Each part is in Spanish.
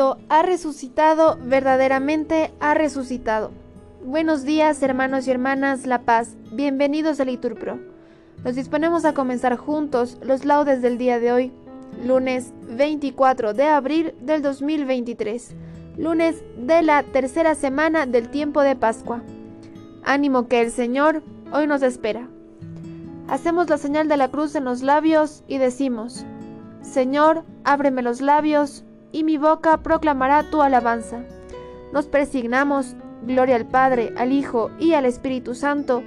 Ha resucitado, verdaderamente ha resucitado. Buenos días, hermanos y hermanas La Paz. Bienvenidos a Liturpro. Nos disponemos a comenzar juntos los laudes del día de hoy, lunes 24 de abril del 2023, lunes de la tercera semana del tiempo de Pascua. Ánimo que el Señor hoy nos espera. Hacemos la señal de la cruz en los labios y decimos, Señor, ábreme los labios, y mi boca proclamará tu alabanza. Nos persignamos, gloria al Padre, al Hijo y al Espíritu Santo,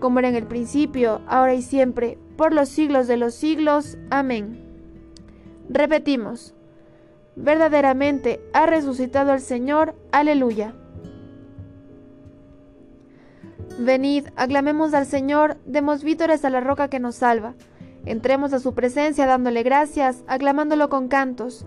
como era en el principio, ahora y siempre, por los siglos de los siglos. Amén. Repetimos, verdaderamente ha resucitado el Señor, aleluya. Venid, aclamemos al Señor, demos vítores a la roca que nos salva. Entremos a su presencia dándole gracias, aclamándolo con cantos,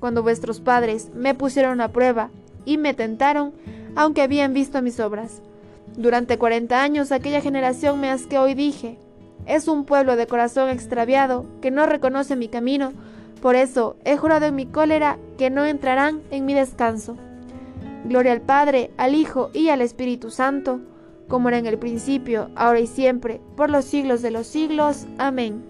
cuando vuestros padres me pusieron a prueba y me tentaron, aunque habían visto mis obras. Durante cuarenta años aquella generación me asqueó y dije, es un pueblo de corazón extraviado que no reconoce mi camino, por eso he jurado en mi cólera que no entrarán en mi descanso. Gloria al Padre, al Hijo y al Espíritu Santo, como era en el principio, ahora y siempre, por los siglos de los siglos. Amén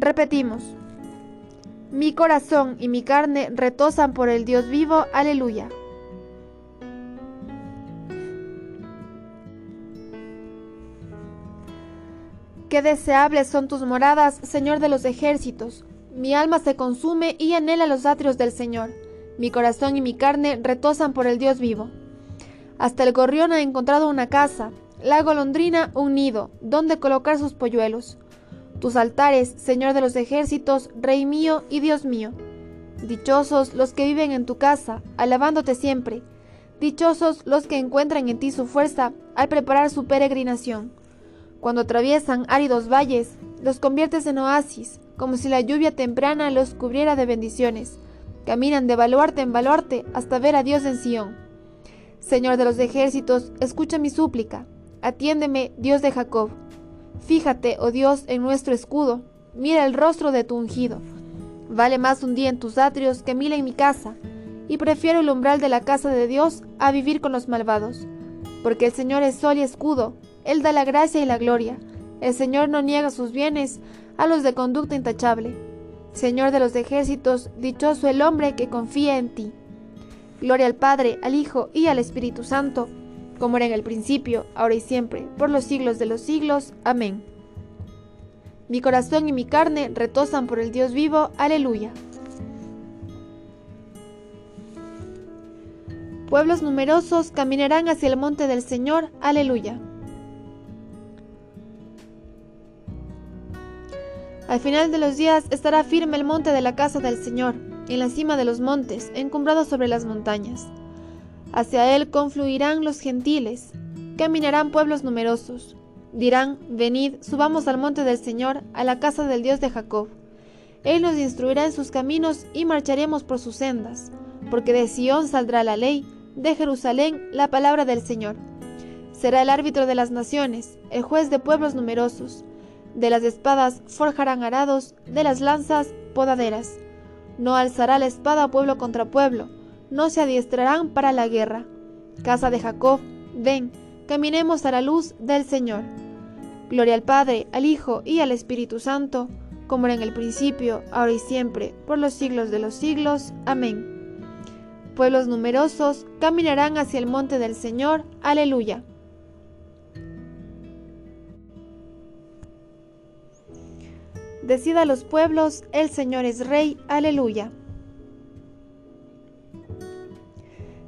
Repetimos. Mi corazón y mi carne retosan por el Dios vivo. Aleluya. Qué deseables son tus moradas, Señor de los ejércitos. Mi alma se consume y anhela los atrios del Señor. Mi corazón y mi carne retosan por el Dios vivo. Hasta el gorrión ha encontrado una casa, la golondrina un nido, donde colocar sus polluelos tus altares, Señor de los ejércitos, Rey mío y Dios mío. Dichosos los que viven en tu casa, alabándote siempre. Dichosos los que encuentran en ti su fuerza al preparar su peregrinación. Cuando atraviesan áridos valles, los conviertes en oasis, como si la lluvia temprana los cubriera de bendiciones. Caminan de baluarte en baluarte hasta ver a Dios en Sión. Señor de los ejércitos, escucha mi súplica. Atiéndeme, Dios de Jacob. Fíjate, oh Dios, en nuestro escudo, mira el rostro de tu ungido. Vale más un día en tus atrios que mil en mi casa, y prefiero el umbral de la casa de Dios a vivir con los malvados. Porque el Señor es sol y escudo, Él da la gracia y la gloria. El Señor no niega sus bienes a los de conducta intachable. Señor de los ejércitos, dichoso el hombre que confía en ti. Gloria al Padre, al Hijo y al Espíritu Santo como era en el principio, ahora y siempre, por los siglos de los siglos. Amén. Mi corazón y mi carne retosan por el Dios vivo. Aleluya. Pueblos numerosos caminarán hacia el monte del Señor. Aleluya. Al final de los días estará firme el monte de la casa del Señor, en la cima de los montes, encumbrado sobre las montañas. Hacia él confluirán los gentiles, caminarán pueblos numerosos. Dirán, venid, subamos al monte del Señor, a la casa del Dios de Jacob. Él nos instruirá en sus caminos y marcharemos por sus sendas, porque de Sión saldrá la ley, de Jerusalén la palabra del Señor. Será el árbitro de las naciones, el juez de pueblos numerosos. De las espadas forjarán arados, de las lanzas podaderas. No alzará la espada pueblo contra pueblo, no se adiestrarán para la guerra. Casa de Jacob, ven, caminemos a la luz del Señor. Gloria al Padre, al Hijo y al Espíritu Santo, como era en el principio, ahora y siempre, por los siglos de los siglos. Amén. Pueblos numerosos caminarán hacia el monte del Señor. Aleluya. Decida a los pueblos, el Señor es Rey. Aleluya.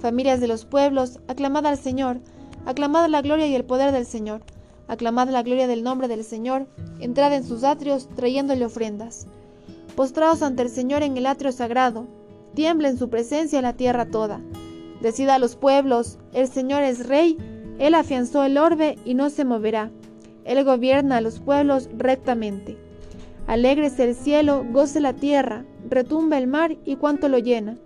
Familias de los pueblos, aclamad al Señor, aclamad la gloria y el poder del Señor, aclamad la gloria del nombre del Señor, entrad en sus atrios trayéndole ofrendas. Postraos ante el Señor en el atrio sagrado, tiembla en su presencia la tierra toda. Decida a los pueblos, el Señor es rey, Él afianzó el orbe y no se moverá. Él gobierna a los pueblos rectamente. Alégrese el cielo, goce la tierra, retumba el mar y cuanto lo llena.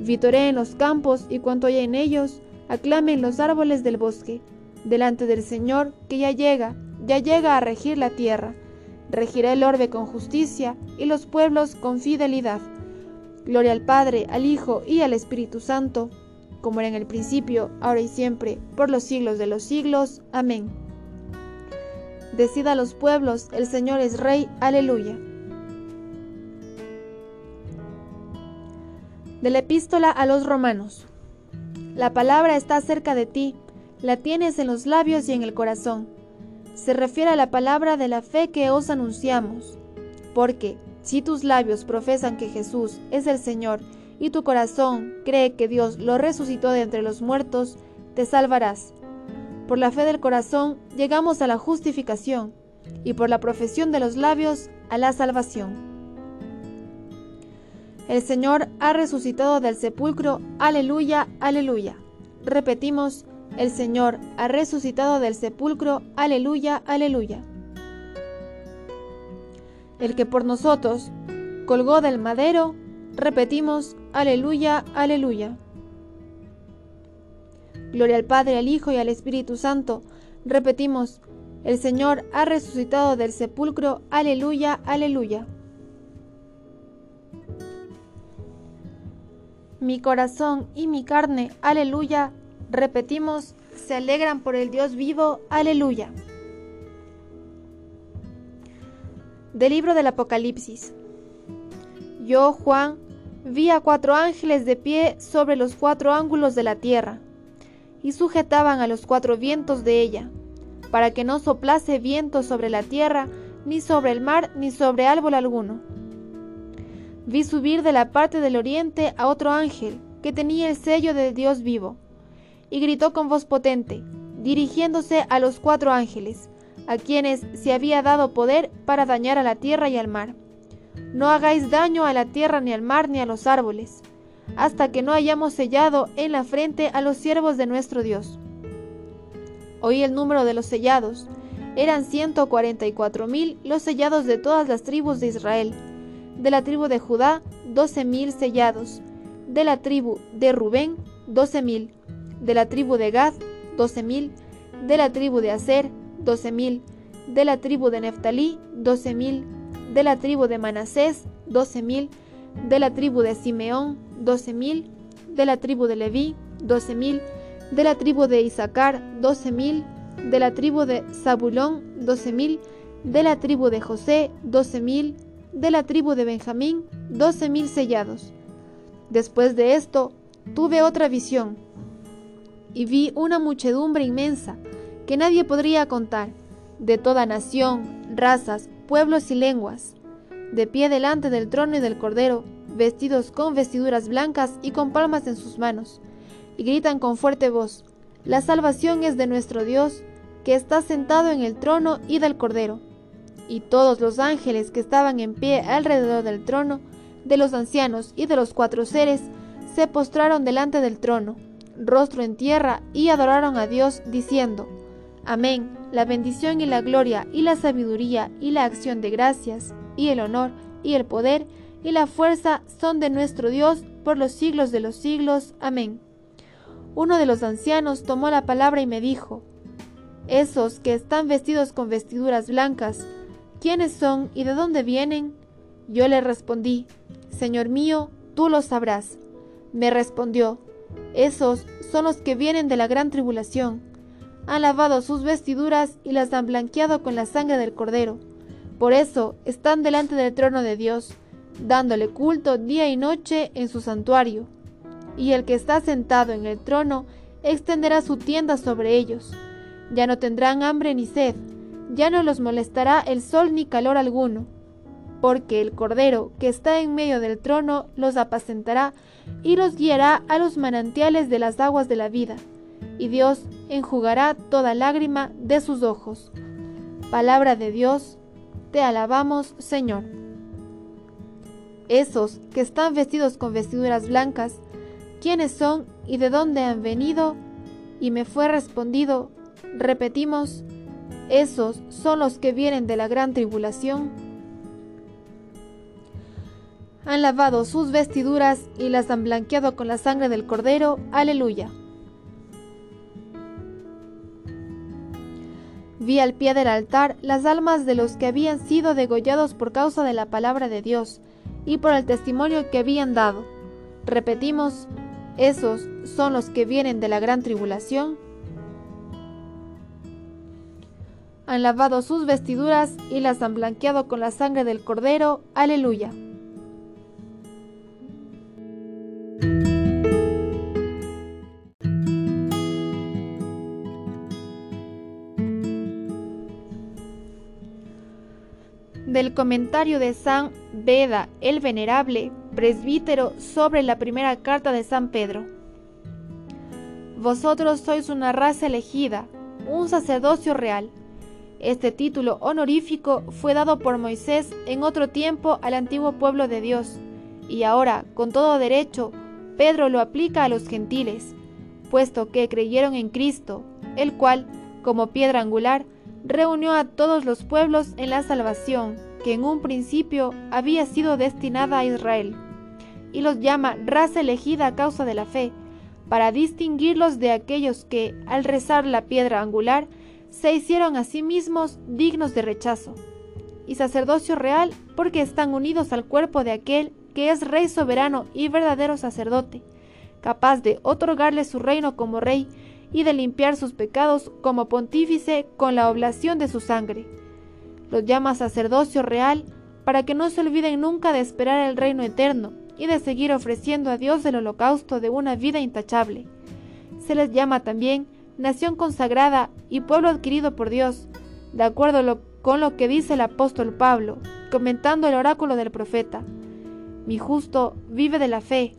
Vitoreen los campos y cuanto hay en ellos, aclamen los árboles del bosque, delante del Señor que ya llega, ya llega a regir la tierra. Regirá el orbe con justicia y los pueblos con fidelidad. Gloria al Padre, al Hijo y al Espíritu Santo, como era en el principio, ahora y siempre, por los siglos de los siglos. Amén. Decida a los pueblos, el Señor es Rey, aleluya. De la epístola a los romanos. La palabra está cerca de ti, la tienes en los labios y en el corazón. Se refiere a la palabra de la fe que os anunciamos. Porque, si tus labios profesan que Jesús es el Señor y tu corazón cree que Dios lo resucitó de entre los muertos, te salvarás. Por la fe del corazón llegamos a la justificación y por la profesión de los labios a la salvación. El Señor ha resucitado del sepulcro, aleluya, aleluya. Repetimos, el Señor ha resucitado del sepulcro, aleluya, aleluya. El que por nosotros colgó del madero, repetimos, aleluya, aleluya. Gloria al Padre, al Hijo y al Espíritu Santo. Repetimos, el Señor ha resucitado del sepulcro. Aleluya, aleluya. Mi corazón y mi carne, aleluya. Repetimos, se alegran por el Dios vivo, aleluya. Del libro del Apocalipsis. Yo, Juan, vi a cuatro ángeles de pie sobre los cuatro ángulos de la tierra y sujetaban a los cuatro vientos de ella, para que no soplase viento sobre la tierra, ni sobre el mar, ni sobre árbol alguno. Vi subir de la parte del oriente a otro ángel, que tenía el sello del Dios vivo, y gritó con voz potente, dirigiéndose a los cuatro ángeles, a quienes se había dado poder para dañar a la tierra y al mar. No hagáis daño a la tierra ni al mar ni a los árboles, hasta que no hayamos sellado en la frente a los siervos de nuestro Dios. Oí el número de los sellados. Eran ciento cuarenta y cuatro mil los sellados de todas las tribus de Israel. De la tribu de Judá, doce mil sellados. De la tribu de Rubén, doce mil. De la tribu de Gad, doce mil. De la tribu de Aser, doce mil. De la tribu de Neftalí, doce mil. De la tribu de Manasés, doce mil de la tribu de Simeón, doce mil, de la tribu de Leví, doce mil, de la tribu de Isaacar, doce mil, de la tribu de Zabulón, doce mil, de la tribu de José, doce mil, de la tribu de Benjamín, doce mil sellados. Después de esto, tuve otra visión, y vi una muchedumbre inmensa, que nadie podría contar, de toda nación, razas, pueblos y lenguas de pie delante del trono y del cordero, vestidos con vestiduras blancas y con palmas en sus manos, y gritan con fuerte voz, La salvación es de nuestro Dios, que está sentado en el trono y del Cordero. Y todos los ángeles que estaban en pie alrededor del trono, de los ancianos y de los cuatro seres, se postraron delante del trono, rostro en tierra, y adoraron a Dios, diciendo, Amén, la bendición y la gloria y la sabiduría y la acción de gracias, y el honor y el poder y la fuerza son de nuestro Dios por los siglos de los siglos. Amén. Uno de los ancianos tomó la palabra y me dijo, Esos que están vestidos con vestiduras blancas, ¿quiénes son y de dónde vienen? Yo le respondí, Señor mío, tú lo sabrás. Me respondió, Esos son los que vienen de la gran tribulación. Han lavado sus vestiduras y las han blanqueado con la sangre del Cordero. Por eso están delante del trono de Dios dándole culto día y noche en su santuario. Y el que está sentado en el trono extenderá su tienda sobre ellos. Ya no tendrán hambre ni sed, ya no los molestará el sol ni calor alguno, porque el Cordero que está en medio del trono los apacentará y los guiará a los manantiales de las aguas de la vida, y Dios enjugará toda lágrima de sus ojos. Palabra de Dios, te alabamos, Señor esos que están vestidos con vestiduras blancas, ¿quiénes son y de dónde han venido? Y me fue respondido, repetimos, esos son los que vienen de la gran tribulación. Han lavado sus vestiduras y las han blanqueado con la sangre del Cordero. Aleluya. Vi al pie del altar las almas de los que habían sido degollados por causa de la palabra de Dios y por el testimonio que habían dado. Repetimos, esos son los que vienen de la gran tribulación. Han lavado sus vestiduras y las han blanqueado con la sangre del Cordero. Aleluya. del comentario de San Beda el Venerable, presbítero, sobre la primera carta de San Pedro. Vosotros sois una raza elegida, un sacerdocio real. Este título honorífico fue dado por Moisés en otro tiempo al antiguo pueblo de Dios, y ahora, con todo derecho, Pedro lo aplica a los gentiles, puesto que creyeron en Cristo, el cual, como piedra angular, reunió a todos los pueblos en la salvación que en un principio había sido destinada a Israel, y los llama raza elegida a causa de la fe, para distinguirlos de aquellos que, al rezar la piedra angular, se hicieron a sí mismos dignos de rechazo, y sacerdocio real porque están unidos al cuerpo de aquel que es rey soberano y verdadero sacerdote, capaz de otorgarle su reino como rey y de limpiar sus pecados como pontífice con la oblación de su sangre. Los llama sacerdocio real para que no se olviden nunca de esperar el reino eterno y de seguir ofreciendo a Dios el holocausto de una vida intachable. Se les llama también nación consagrada y pueblo adquirido por Dios, de acuerdo con lo que dice el apóstol Pablo, comentando el oráculo del profeta. Mi justo vive de la fe,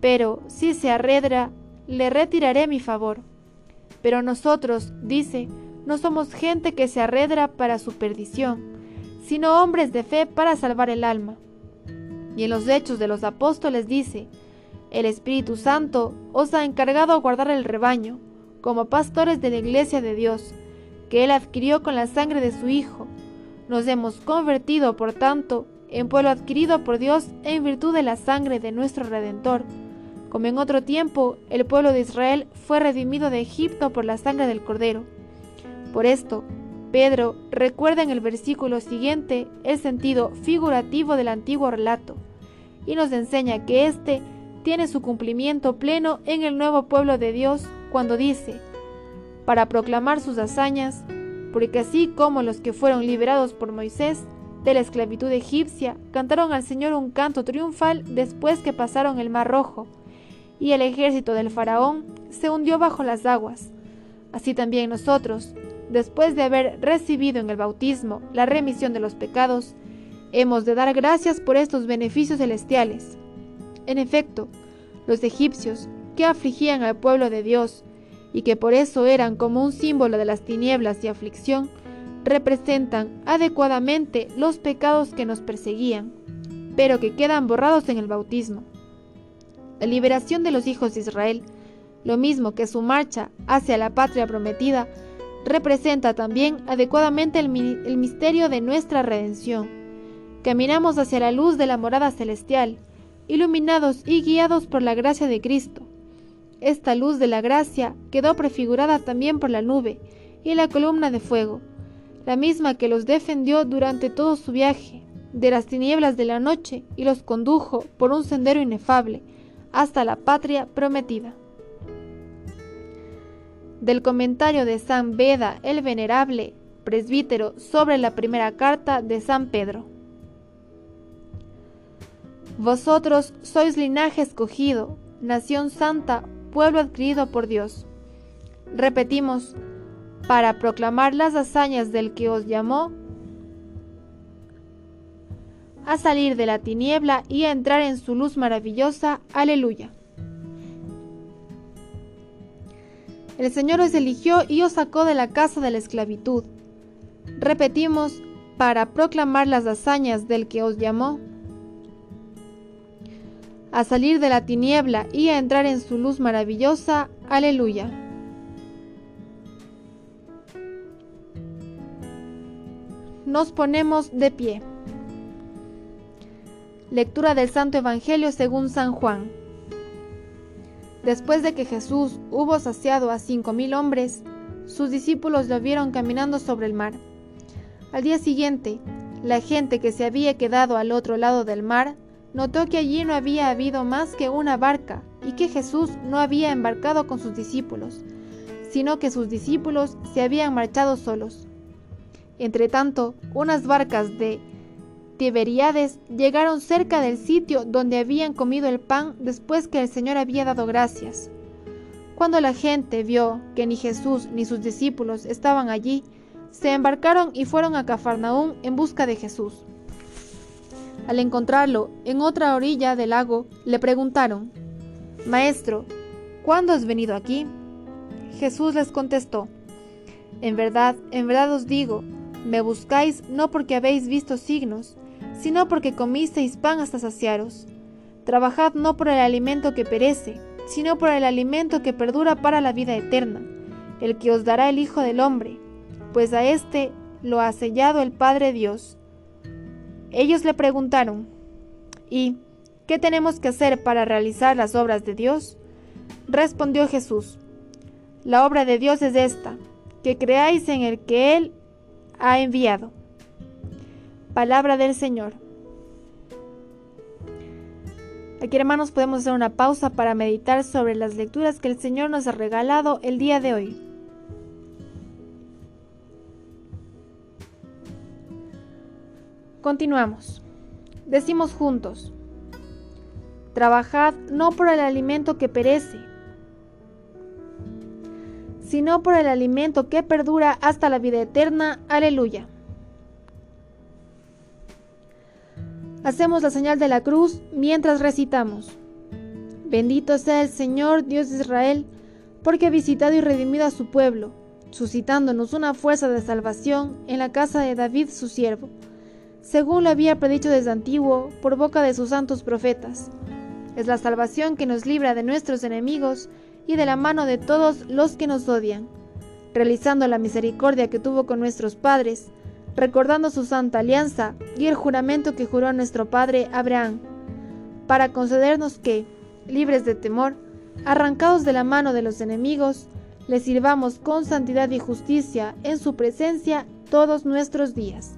pero si se arredra, le retiraré mi favor. Pero nosotros, dice, no somos gente que se arredra para su perdición, sino hombres de fe para salvar el alma. Y en los hechos de los apóstoles dice, el Espíritu Santo os ha encargado guardar el rebaño, como pastores de la iglesia de Dios, que Él adquirió con la sangre de su Hijo. Nos hemos convertido, por tanto, en pueblo adquirido por Dios en virtud de la sangre de nuestro Redentor, como en otro tiempo el pueblo de Israel fue redimido de Egipto por la sangre del Cordero. Por esto, Pedro recuerda en el versículo siguiente el sentido figurativo del antiguo relato y nos enseña que éste tiene su cumplimiento pleno en el nuevo pueblo de Dios cuando dice, para proclamar sus hazañas, porque así como los que fueron liberados por Moisés de la esclavitud egipcia cantaron al Señor un canto triunfal después que pasaron el Mar Rojo, y el ejército del faraón se hundió bajo las aguas. Así también nosotros, después de haber recibido en el bautismo la remisión de los pecados, hemos de dar gracias por estos beneficios celestiales. En efecto, los egipcios, que afligían al pueblo de Dios, y que por eso eran como un símbolo de las tinieblas y aflicción, representan adecuadamente los pecados que nos perseguían, pero que quedan borrados en el bautismo. La liberación de los hijos de Israel, lo mismo que su marcha hacia la patria prometida, representa también adecuadamente el, misterio de nuestra redención. Caminamos hacia la luz de la morada celestial, iluminados y guiados por la gracia de Cristo. Esta luz de la gracia quedó prefigurada también por la nube y la columna de fuego, la misma que los defendió durante todo su viaje, de las tinieblas de la noche y los condujo por un sendero inefable hasta la patria prometida. Del comentario de San Beda el Venerable, presbítero, sobre la primera carta de San Pedro. Vosotros sois linaje escogido, nación santa, pueblo adquirido por Dios. Repetimos, para proclamar las hazañas del que os llamó a salir de la tiniebla y a entrar en su luz maravillosa. Aleluya. El Señor os eligió y os sacó de la casa de la esclavitud. Repetimos, para proclamar las hazañas del que os llamó a salir de la tiniebla y a entrar en su luz maravillosa. Aleluya. Nos ponemos de pie. Lectura del Santo Evangelio según San Juan. Después de que Jesús hubo saciado a cinco mil hombres, sus discípulos lo vieron caminando sobre el mar. Al día siguiente, la gente que se había quedado al otro lado del mar notó que allí no había habido más que una barca y que Jesús no había embarcado con sus discípulos, sino que sus discípulos se habían marchado solos. Entretanto, unas barcas de Tiberíades llegaron cerca del sitio donde habían comido el pan después que el Señor había dado gracias. Cuando la gente vio que ni Jesús ni sus discípulos estaban allí, se embarcaron y fueron a Cafarnaún en busca de Jesús. Al encontrarlo en otra orilla del lago, le preguntaron, Maestro, ¿cuándo has venido aquí? Jesús les contestó, En verdad, en verdad os digo, me buscáis no porque habéis visto signos, sino porque comisteis pan hasta saciaros. Trabajad no por el alimento que perece, sino por el alimento que perdura para la vida eterna, el que os dará el Hijo del Hombre, pues a éste lo ha sellado el Padre Dios. Ellos le preguntaron, ¿y qué tenemos que hacer para realizar las obras de Dios? Respondió Jesús, la obra de Dios es esta, que creáis en el que Él ha enviado. Palabra del Señor. Aquí hermanos podemos hacer una pausa para meditar sobre las lecturas que el Señor nos ha regalado el día de hoy. Continuamos. Decimos juntos, trabajad no por el alimento que perece, sino por el alimento que perdura hasta la vida eterna. Aleluya. Hacemos la señal de la cruz mientras recitamos. Bendito sea el Señor Dios de Israel, porque ha visitado y redimido a su pueblo, suscitándonos una fuerza de salvación en la casa de David su siervo, según lo había predicho desde antiguo por boca de sus santos profetas. Es la salvación que nos libra de nuestros enemigos y de la mano de todos los que nos odian, realizando la misericordia que tuvo con nuestros padres, recordando su santa alianza y el juramento que juró nuestro padre Abraham, para concedernos que, libres de temor, arrancados de la mano de los enemigos, le sirvamos con santidad y justicia en su presencia todos nuestros días.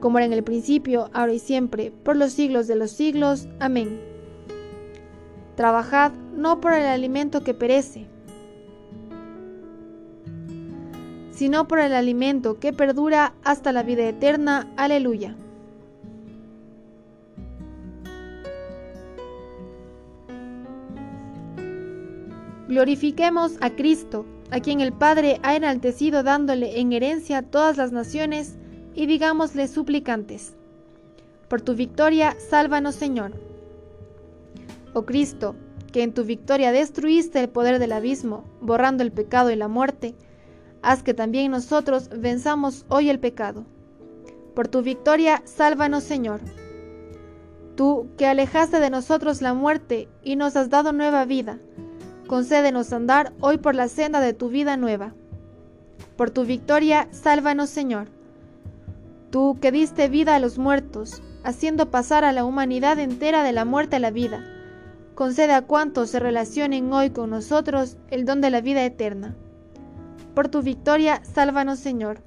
como era en el principio, ahora y siempre, por los siglos de los siglos. Amén. Trabajad no por el alimento que perece, sino por el alimento que perdura hasta la vida eterna. Aleluya. Glorifiquemos a Cristo, a quien el Padre ha enaltecido dándole en herencia todas las naciones, y digámosle suplicantes. Por tu victoria, sálvanos Señor. Oh Cristo, que en tu victoria destruiste el poder del abismo, borrando el pecado y la muerte, haz que también nosotros venzamos hoy el pecado. Por tu victoria, sálvanos Señor. Tú que alejaste de nosotros la muerte y nos has dado nueva vida, concédenos andar hoy por la senda de tu vida nueva. Por tu victoria, sálvanos Señor. Tú que diste vida a los muertos, haciendo pasar a la humanidad entera de la muerte a la vida, concede a cuantos se relacionen hoy con nosotros el don de la vida eterna. Por tu victoria, sálvanos Señor.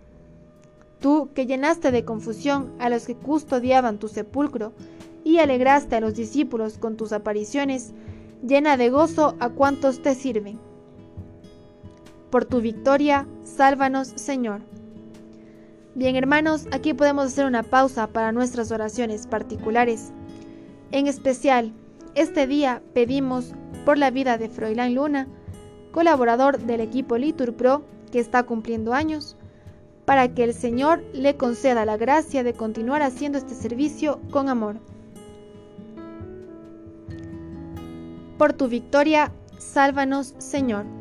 Tú que llenaste de confusión a los que custodiaban tu sepulcro y alegraste a los discípulos con tus apariciones, llena de gozo a cuantos te sirven. Por tu victoria, sálvanos Señor. Bien hermanos, aquí podemos hacer una pausa para nuestras oraciones particulares. En especial, este día pedimos por la vida de Froilán Luna, colaborador del equipo Litur Pro que está cumpliendo años, para que el Señor le conceda la gracia de continuar haciendo este servicio con amor. Por tu victoria, sálvanos, Señor.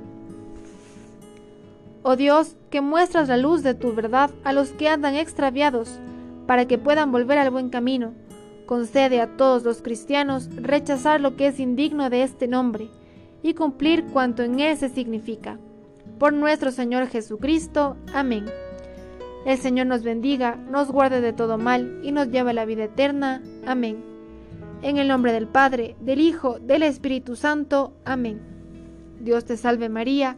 Oh Dios, que muestras la luz de tu verdad a los que andan extraviados, para que puedan volver al buen camino, concede a todos los cristianos rechazar lo que es indigno de este nombre y cumplir cuanto en él se significa. Por nuestro Señor Jesucristo. Amén. El Señor nos bendiga, nos guarde de todo mal y nos lleve a la vida eterna. Amén. En el nombre del Padre, del Hijo, del Espíritu Santo. Amén. Dios te salve María,